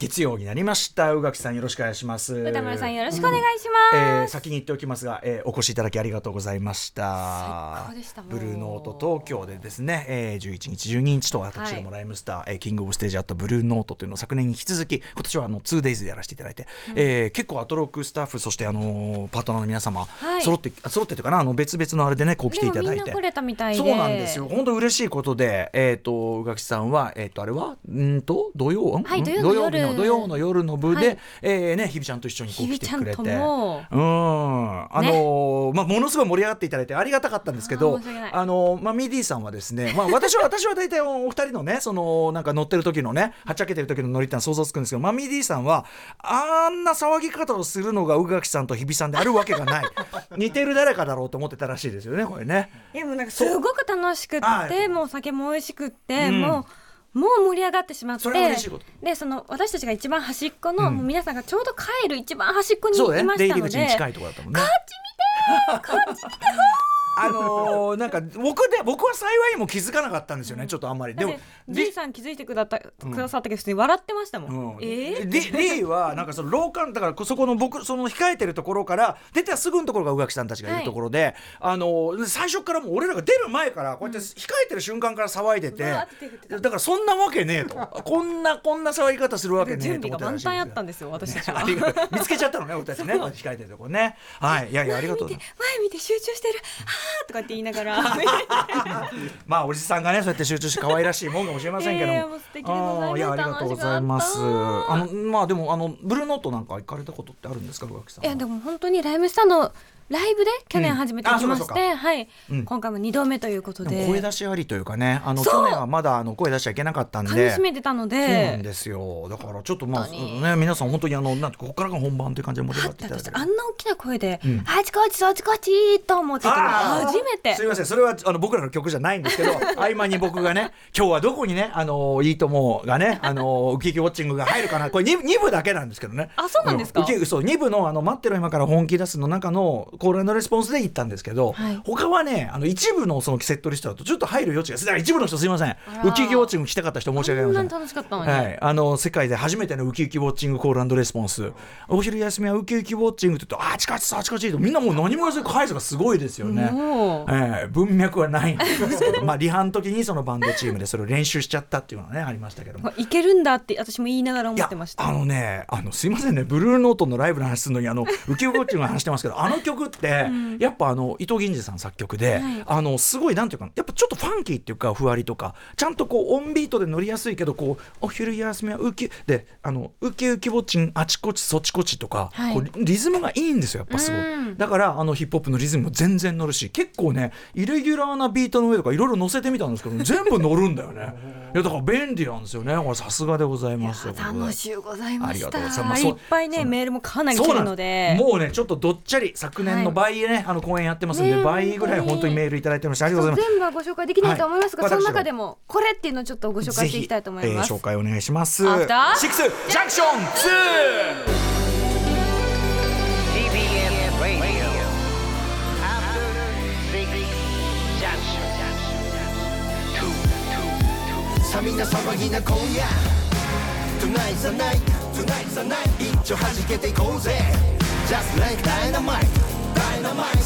月曜になりました。宇垣さんよろしくお願いします。歌丸さんよろしくお願いします、えー、先に言っておきますが、えー、お越しいただきありがとうございました。ブルーノート東京でですね、えー、11日12日と私どもライムスター、はい、えー、キングオブステージあったブルーノートというのを昨年に引き続き今年はあの 2days でやらせていただいて、うん、えー、結構アトロックスタッフそしてあのー、パートナーの皆様、はい、揃って揃ってというかなあの別々のあれでねこう来ていただいて。そうなんですよ。本当嬉しいことでえっ、ー、と宇垣さんはえっ、ー、とあれは？うんと？土曜、はい、土曜日の土曜の夜の部で、はい、えー、ね、ひびちゃんと一緒にこう来てくれて、うん、あのーね、まあ、ものすごい盛り上がっていただいてありがたかったんですけど、あのー、まあ、ミディさんはですね、まあ、私は 私は大体お二人のね、そのなんか乗ってる時のね、はっちゃけてる時の乗りって想像つくんですけど、まあ、ミディさんはあんな騒ぎ方をするのが宇垣さんと日比さんであるわけがない、似てる誰かだろうと思ってたらしいですよね、これね。いやもうなんかすごく楽しくって、もう酒も美味しくって、うん、もう。もう盛り上がってしまってでその私たちが一番端っこの、うん、もう皆さんがちょうど帰る一番端っこにいましたので、ね、こっち見てこっち見てあのー、なんか僕で僕は幸いも気づかなかったんですよね、ちょっとあんまり。でも D さん気づいてくだったくださったけど普通に笑ってましたもん、うん、えー、D, はなんかその廊下だからそこの僕その控えてるところから出てすぐのところが宇垣さんたちがいるところで、はい、あのー、最初からもう俺らが出る前からこうやって控えてる瞬間から騒いでて、うん、だからそんなわけねえと。こんなこんな騒ぎ方するわけねえと思って満タンあったんですよ私たちは。見つけちゃったのね俺たちね控えてるところね。はい。いやいやありがとう前見て集中してる。はあとかって言いながら。ら まあおじさんがねそうやって集中して可愛らしいもんかもしれませんけども、えー、いやありがとうございます。あのまあでもあのブルーノートなんか行かれたことってあるんですか宇垣さんいやでも本当にライムスターのライブで去年初めて来まして、うん、はい、うん、今回も2度目ということで。声出しありというかねあの去年はまだあの声出しちゃいけなかったんで。噛みめてたので。そうなんですよ。だからちょっとまあね皆さん本当にあのなんここからが本番という感じで盛り上がって。いただいてあんな大きな声で、うん、あちこちそちこちと思ってた初めて。すみませんそれはあの僕らの曲じゃないんですけど 合間に僕がね今日はどこにねあのいいともがねあのウキウキウォッチングが入るかな。これ 2, 2部だけなんですけどね。あそうなんですか、うん、そう2部のあの待ってろ今から本気出すの中のコールレスポンスで行ったんですけど、はい、他はねあの一部のそのセットリストだとちょっと入る余地がだから一部の人すいません。ウキウキウォッチング来たかった人申し訳ありません。楽しかったのはい、あの世界で初めてのウキウキウォッチングコールレスポンス。お昼休みはウキウキウォッチングって言うとあちかちあちかちとみんなもう何も言わず回数がすごいですよね、えー、文脈はないんですけど。まあリハの時にそのバンドチームでそれを練習しちゃったっていうのはねありましたけども。いけるんだって私も言いながら思ってました。あのねあのすいませんね。ブルーノートのライブの話するのにあのウキウキウォッチングの話してますけどあの曲って、うん、やっぱあの伊藤銀次さん作曲で、はい、あのすごいなんていうかやっぱちょっとファンキーっていうかふわりとかちゃんとこうオンビートで乗りやすいけどこうお昼休みはウキであのウキウキウォッチンあちこちそちこちとか、はい、こうリズムがいいんですよやっぱすごい。だからあのヒップホップのリズムも全然乗るし結構ねイレギュラーなビートの上とかいろいろ乗せてみたんですけど全部乗るんだよね。いやだから便利なんですよね。これさすがでございます。楽しゅうございました。ありがとうございます、まあ、いっぱいねメールもかなり来るので。もうねちょっとどっちゃり昨年の倍ね、はい、あの公演やってますんで、ね、倍ぐらい本当に。メールいただいてましたありがとうございます。全部はご紹介できないと思いますが、は。い、その中でもこれっていうのをちょっとご紹介していきたいと思います、えー、紹介お願いします。シックスジャンクション。2さあみんな騒ぎな今夜。Tonight's the night. Tonight's the night. 一丁弾けていこうぜ。Just like Dynamite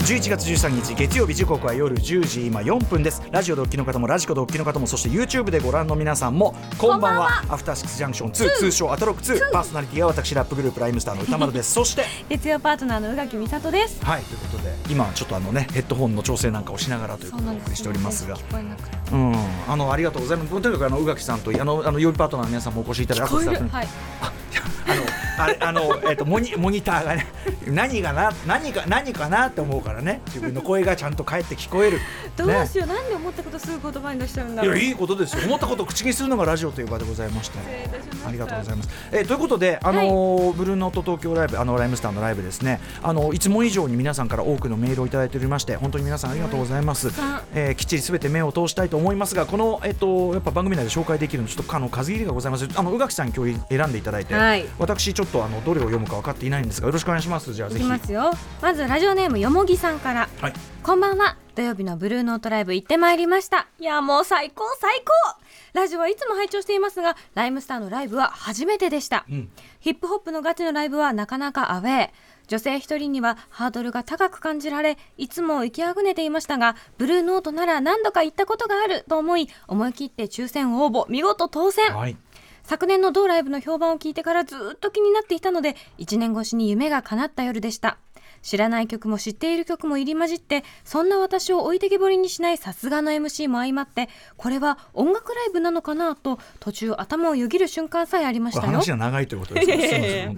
11月13日月曜日時刻は夜10時今4分です。ラジオでお聞きの方もラジコでお聞きの方もそして YouTube でご覧の皆さんもこんばんは。アフターシックスジャンクション2通称アトロック2パーソナリティは私ラップグループライムスターの歌丸です。そして月曜パートナーの宇垣美里です。はい。ということで今ちょっとあのねヘッドホンの調整なんかをしながらということをお送りしておりますが。うん。あのありがとうございます。とにかくあの宇垣さんとあのあの曜日パートナーの皆さんもお越しいただいてはい。あのあれあの、えーと、モニモニターがね何がな何か何かなって思うからね。自分の声がちゃんと返って聞こえる。どうしよう、ね、なんで思ったことすぐ言葉に出しちゃうんだいやいいことですよ。思ったことを口にするのがラジオという場でございましたありがとうございます、えー、ということであのーはい、ブルーノート東京ライブあのライムスターのライブですね。あのいつも以上に皆さんから多くのメールをいただいておりまして本当に皆さんありがとうございます、はい、えー、きっちりすべて目を通したいと思いますがこのえっ、ー、とやっぱ番組内で紹介できるのちょっとあの数切りがございます。あの宇垣さん今日選んでいただいて、はい、私ちょっとあのどれを読むか分かっていないんですがよろしくお願いします。じゃあぜひ。ますよ。まずラジオネームよもぎさんから、はい、こんばんは。土曜日のブルーノートライブ行ってまいりました。いやもう最高最高。ラジオはいつも拝聴していますがライムスターのライブは初めてでした、うん、ヒップホップのガチのライブはなかなかアウェー。女性一人にはハードルが高く感じられいつも行きあぐねていましたがブルーノートなら何度か行ったことがあると思い思い切って抽選応募見事当選、はい昨年の同ライブの評判を聞いてからずっと気になっていたので1年越しに夢が叶った夜でした。知らない曲も知っている曲も入り混じってそんな私を置いてけぼりにしないさすがの MC も相まってこれは音楽ライブなのかなと途中頭をよぎる瞬間さえありましたよ。話が長いということですね。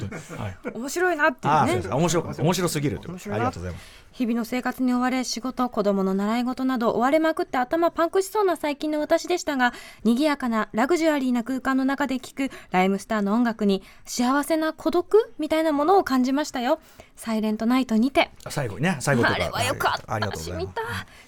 面白いなっていうね。面白面白すぎるありがとうございます日々の生活に追われ仕事子供の習い事など追われまくって頭パンクしそうな最近の私でしたが賑やかなラグジュアリーな空間の中で聴くライムスターの音楽に幸せな孤独みたいなものを感じましたよ。サイレントナイトにて。最後にね。最後あれはよかった。ありがとうございます。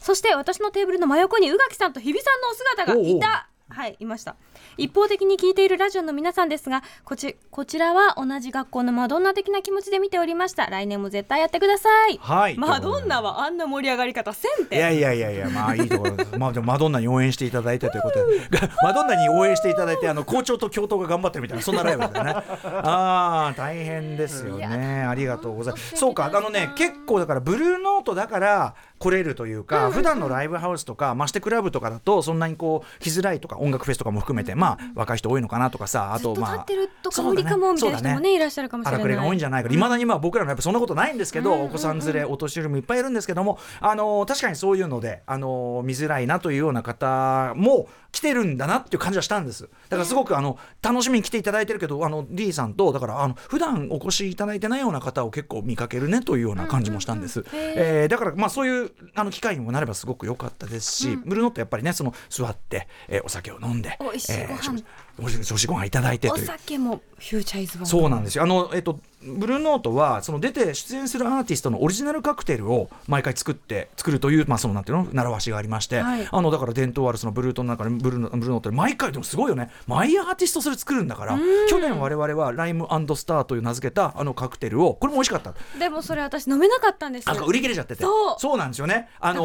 そして私のテーブルの真横に宇垣さんと日比さんのお姿がいたはいいました。一方的に聞いているラジオの皆さんですがこちこちらは同じ学校のマドンナ的な気持ちで見ておりました。来年も絶対やってください。はい。マドンナはあんな盛り上がり方せんて。いやいやいやいやまあいいところです。まあでも マドンナに応援していただいてということで。マドンナに応援していただいてあの校長と教頭が頑張ってるみたいなそんなライブだよね。ああ大変ですよね。ありがとうございます。そうかあのね結構だからブルーノートだから来れるというか、普段のライブハウスとかましてクラブとかだとそんなにこう来づらいとか音楽フェスとかも含めて、まあ若い人多いのかなとかさあとまあってるとか無理かもみたいな人もねいらっしゃるかもしれない。が多いんじゃないか。いまだにまあ僕らもやっぱそんなことないんですけど、お子さん連れお年寄りもいっぱいいるんですけどもあの確かにそういうのであの見づらいなというような方も来てるんだなっていう感じはしたんです。だからすごくあの楽しみに来ていただいてるけどあの D さんとだからあの普段お越しいただいてないような方を結構見かけるねというような感じもしたんです、えー、だからまあそういうあの機会にもなればすごく良かったですし、うん、ブルーノットやっぱりねその座って、えー、お酒を飲んで美味しいご飯、えー、おしご飯いただいてお酒もフューチャーイズそうなんですよ。あのえっ、ー、とブルーノートはその出て出演するアーティストのオリジナルカクテルを毎回作って作るというまあそのなんていうの習わしがありまして、はい、あのだから伝統あるそのブルートの中でブルーブルーノートで毎回でもすごいよね。マイアーティストそれ作るんだから去年我々はライムスターという名付けたあのカクテルをこれも美味しかった。でもそれ私飲めなかったんですよ。売り切れちゃってて。そう。なんですよね。あの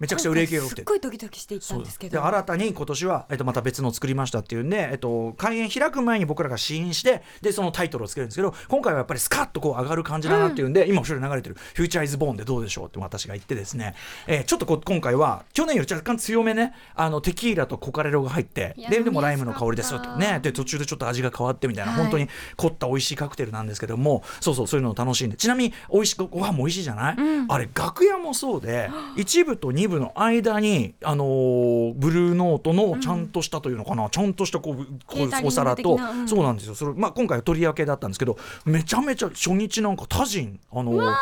めちゃくちゃ売れ行きが良くて。すっごいドキドキしていったんですけど。新たに今年は、えっと、また別のを作りましたっていうんで、えっと、開演開く前に僕らが試飲してでそのタイトルをつけるんですけど今回はやっぱりスカッとこう上がる感じだなっていうんで、うん、今後ろに流れてる「フューチャーイズボーンでどうでしょう?」って私が言ってですね、えー、ちょっとこ今回は去年より若干強めねあのテキーラとコカレロが入ってででもライムの香りですよとね。で途中でちょっと味が変わってみたいな、はい、本当に凝った美味しいカクテルなんですけどもそうそうそういうのを楽しんで。ちなみに美味しくご飯も美味しいじゃない、うん、あれ楽屋もそうで 一部と二部の間にに、あのー、ブルーノートのちゃんとしたというのかな、うん、ちゃんとしたこうこうお皿と、うん、そうなんですよ。それ、まあ、今回は取り分けだったんですけどめちゃめちゃ初日なんかタジン、あのー、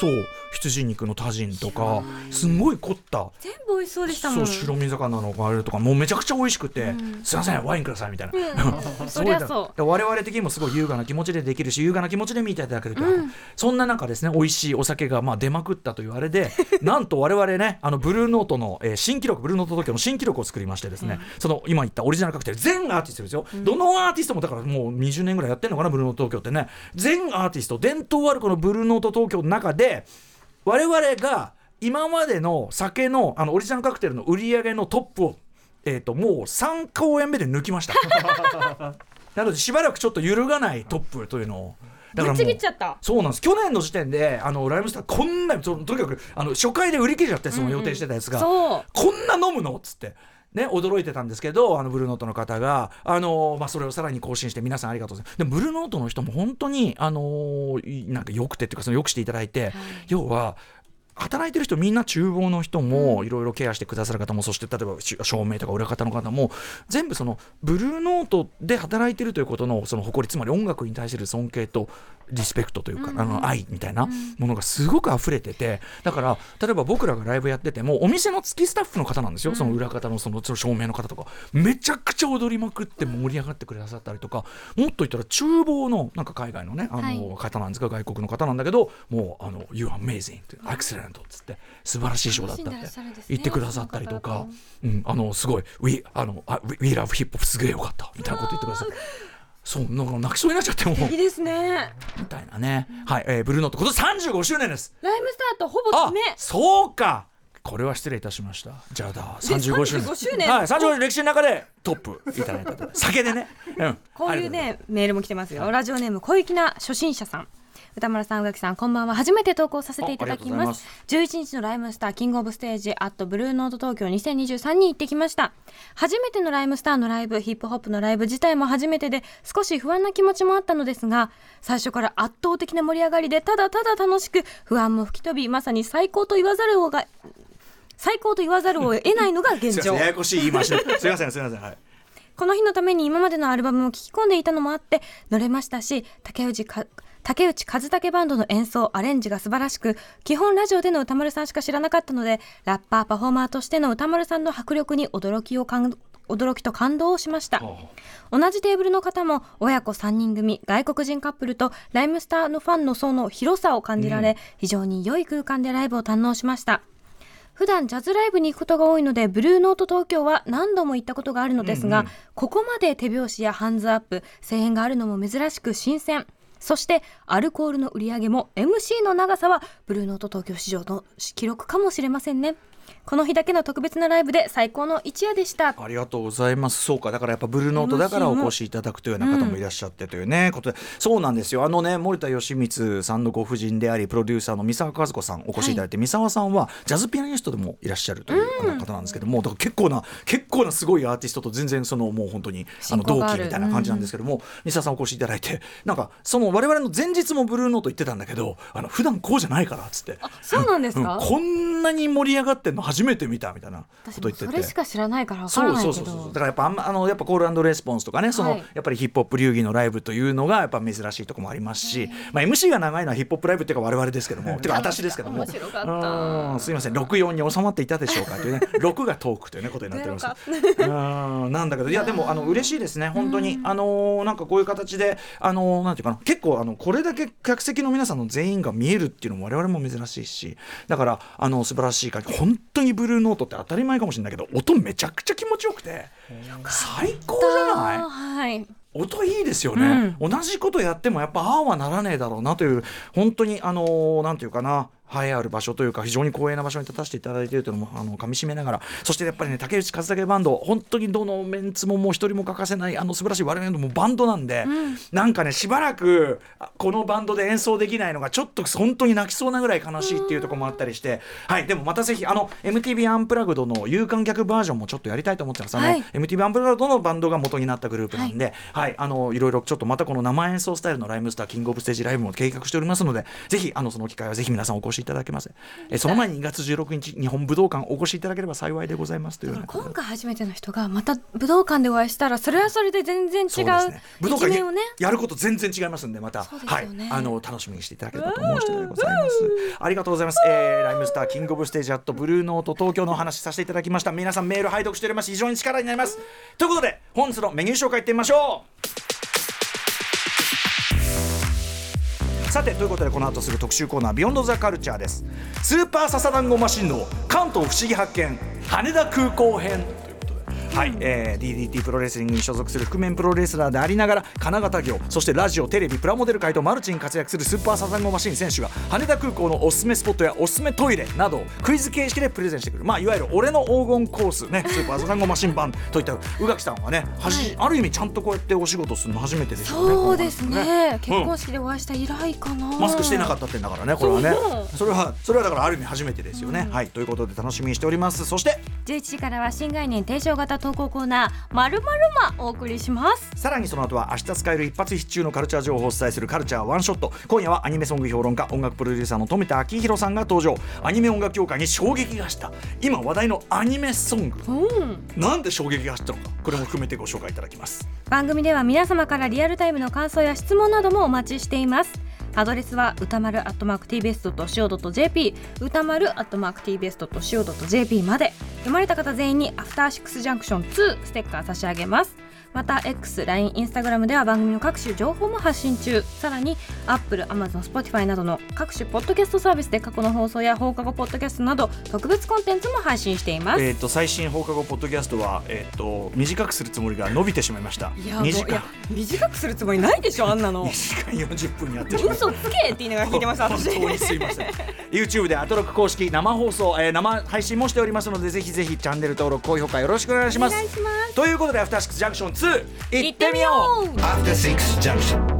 そう羊肉のタジンとかすごい凝った。全部美味しそうでしたもん。そう白身魚のあれとかもうめちゃくちゃ美味しくて、うん、すいませんワインくださいみたいな、うん、そりゃそう。我々的にもすごい優雅な気持ちでできるし優雅な気持ちで見ていただけると、うん、そんな中ですね美味しいお酒がまあ出まくったというあれで なんと我々ねあのブルーノートの、えー、新記録ブルーノート東京の新記録を作りましてですね、その今言ったオリジナルカクテル全アーティストですよ、どのアーティストもだからもう20年ぐらいやってるのかなブルーノート東京ってね。全アーティスト伝統あるこのブルーノート東京の中で我々が今までの酒のあのオリジナルカクテルの売り上げのトップを、えーと、もう3公演目で抜きました。なのでしばらくちょっと揺るがないトップというのを。だからもうそうなんです。去年の時点であのライムスターこんなとにかくあの初回で売り切れちゃってその予定してたやつが、うんう。ん、こんな飲むの？っつって。ね、驚いてたんですけどあのブルーノートの方が、あのまあ、それをさらに更新して皆さんありがとうございます。でもブルーノートの人も本当に、あのなんかよくてっていうかそのよくしていただいて、はい、要は働いてる人みんな厨房の人もいろいろケアしてくださる方もそして例えば照明とか裏方の方も全部そのブルーノートで働いてるということのその誇りつまり音楽に対する尊敬とリスペクトというか、うん、あの愛みたいなものがすごく溢れててだから例えば僕らがライブやっててもお店の月スタッフの方なんですよ、うん、その裏方のその照明の方とか。めちゃくちゃ踊りまくって盛り上がってくださったりとか。もっと言ったら厨房のなんか海外のねあの方なんですが、はい、外国の方なんだけどもうあの「You are amazing」って「excellent」っつって素晴らしいショーだったって言ってくださったりとか、うん、あのすごい「We, あの We love hip hop すげえよかった」みたいなこと言ってくださって。そうなんか泣きそうになっちゃってもいいですね。みたいなね、はい、えー、ブルーノート今年35周年です。ライムスターとほぼ決め。そうか。これは失礼いたしました。じゃあだ35周年。周年。はい35年歴史の中でトップいただいた酒でね、うん、こういうねメールも来てますよ。ラジオネーム小粋な初心者さん歌丸さん宇垣さんこんばんは。初めて投稿させていただきます。11日のライムスターキングオブステージアットブルーノート東京2023に行ってきました初めてのライムスターのライブヒップホップのライブ自体も初めてで少し不安な気持ちもあったのですが最初から圧倒的な盛り上がりでただただ楽しく不安も吹き飛びまさに最高と言わざるをが最高と言わざるを得ないのが現状。ややこしい言いましたすみませんすみませんはいこの日のために今までのアルバムを聴き込んでいたのもあって乗れましたし竹内か竹内和武バンドの演奏アレンジが素晴らしく基本ラジオでの歌丸さんしか知らなかったのでラッパーパフォーマーとしての歌丸さんの迫力に驚きを驚きと感動をしました。同じテーブルの方も親子3人組外国人カップルとライムスターのファンの層の広さを感じられ、うん、非常に良い空間でライブを堪能しました。普段ジャズライブに行くことが多いのでブルーノート東京は何度も行ったことがあるのですが、うんうん、ここまで手拍子やハンズアップ声援があるのも珍しく新鮮そしてアルコールの売り上げも MC の長さはブルーノート東京市場の記録かもしれませんね。この日だけの特別なライブで最高の一夜でした。ありがとうございます。そうか。だからやっぱブルーノートだからお越しいただくというような方もいらっしゃってというね、うん、ことで。そうなんですよ。あのね森田義満さんのご婦人でありプロデューサーの三沢和子さんお越しいただいて、はい、三沢さんはジャズピアニストでもいらっしゃるという方なんですけども、うん、だから結構な結構なすごいアーティストと全然そのもう本当にあの同期みたいな感じなんですけども、うん、三沢さんお越しいただいてなんかその我々の前日もブルーノート言ってたんだけどあの普段こうじゃないからっつって。そうなんですか、こんなに盛り上がってんの？初めて見たみたいななこと言ってて。それしか知らないから分からないけど。そうそうそうだからやっぱあのやっぱコールレスポンスとかねその、はい、やっぱりヒップホップ流儀のライブというのがやっぱ珍しいところもありますし、まあ、MC が長いのはヒップホップライブっていうか我々ですけども ていうか私ですけどもすみません。64に収まっていたでしょうかというね 6がトークという、ね、ことになっております。うんなんだけどいやでもあの嬉しいですね本当に。あのー、なんかこういう形であのー、なんていうかな結構あのこれだけ客席の皆さんの全員が見えるっていうのも我々も珍しいしだからあの素晴らしい感じ本当にブルーノートって当たり前かもしれないけど音めちゃくちゃ気持ちよくて最高じゃない、はい、音いいですよね、うん、同じことやってもやっぱああはならねえだろうなという本当にあのー、なんていうかな栄えある場所というか非常に光栄な場所に立たせていただいているというのもあの噛みしめながら。そしてやっぱりね竹内和武バンド本当にどのメンツももう一人も欠かせないあの素晴らしい我々のバンドなんで、うん、なんかねしばらくこのバンドで演奏できないのがちょっと本当に泣きそうなぐらい悲しいっていうところもあったりして、はいでもまたぜひあの MTV アンプラグドの有観客バージョンもちょっとやりたいと思ってます、はい、MTV アンプラグドのバンドが元になったグループなんで、はい、はい、あのいろいろちょっとまたこの生演奏スタイルのライムスターキングオブステージライブも計画しておりますのでぜひあのその機会はぜひ皆さんお越しいただけますえその前に2月16日日本武道館お越しいただければ幸いでございますという今回初めての人がまた武道館でお会いしたらそれはそれで全然違う、ね、武道館をね。やること全然違いますんでまた、ね、はい。あの楽しみにしていただければと思う次第でございますありがとうございます、えー、ライムスターキングオブステージアットブルーノート東京のお話させていただきました。皆さんメール拝読しております。非常に力になります。ということで本日のメニュー紹介いってみましょうさてということでこの後すぐ特集コーナー「ビヨンドザカルチャーです。スーパーササダンゴマシンの関東不思議発見羽田空港編。はい、えー、DDT プロレスリングに所属する覆面プロレスラーでありながら金型業そしてラジオテレビプラモデル界とマルチに活躍するスーパーサザンゴマシン選手が羽田空港のおすすめスポットやおすすめトイレなどをクイズ形式でプレゼンしてくる、まあ、いわゆる俺の黄金コースねスーパーサザンゴマシン版といった宇垣さんはねはじ、ある意味ちゃんとこうやってお仕事するの初めてでしょうねそうですね、ね、結婚式でお会いした以来かな、マスクしてなかったってんだからねこれはね。それはそれはだからある意味初めてですよね、うん、はい。ということで楽しみにしております。そして。11時からは新概念提唱型投稿コーナーまるまるまお送りします。さらにその後は明日使える一発必中のカルチャー情報をお伝えするカルチャーワンショット。今夜はアニメソング評論家音楽プロデューサーの富田明宏さんが登場。アニメ音楽協会に衝撃がした。今話題のアニメソング、うん、なんで衝撃が走ったのかこれも含めてご紹介いただきます。番組では皆様からリアルタイムの感想や質問などもお待ちしていますアドレスは歌丸アットマーク TBS.CO.JP 歌丸アットマーク TBS.CO.JP まで。読まれた方全員にアフターシックスジャンクション2ステッカー差し上げます。また X、LINE、Instagram では番組の各種情報も発信中。さらに Apple、Amazon、Spotify などの各種ポッドキャストサービスで過去の放送や放課後ポッドキャストなど特別コンテンツも配信しています。えっ、と最新放課後ポッドキャストはえっ、と短くするつもりが伸びてしまいました。いや短短くするつもりないでしょあんなの。2時間40分やってしま嘘つけって言いながら聞いてました私。本当にすいません。YouTube でアトロク公式生放送、えー、生配信もしておりますのでぜひぜひチャンネル登録高評価よろしくお願いします。お願いします。ということでアフターシックスジャンクション2いってみよう。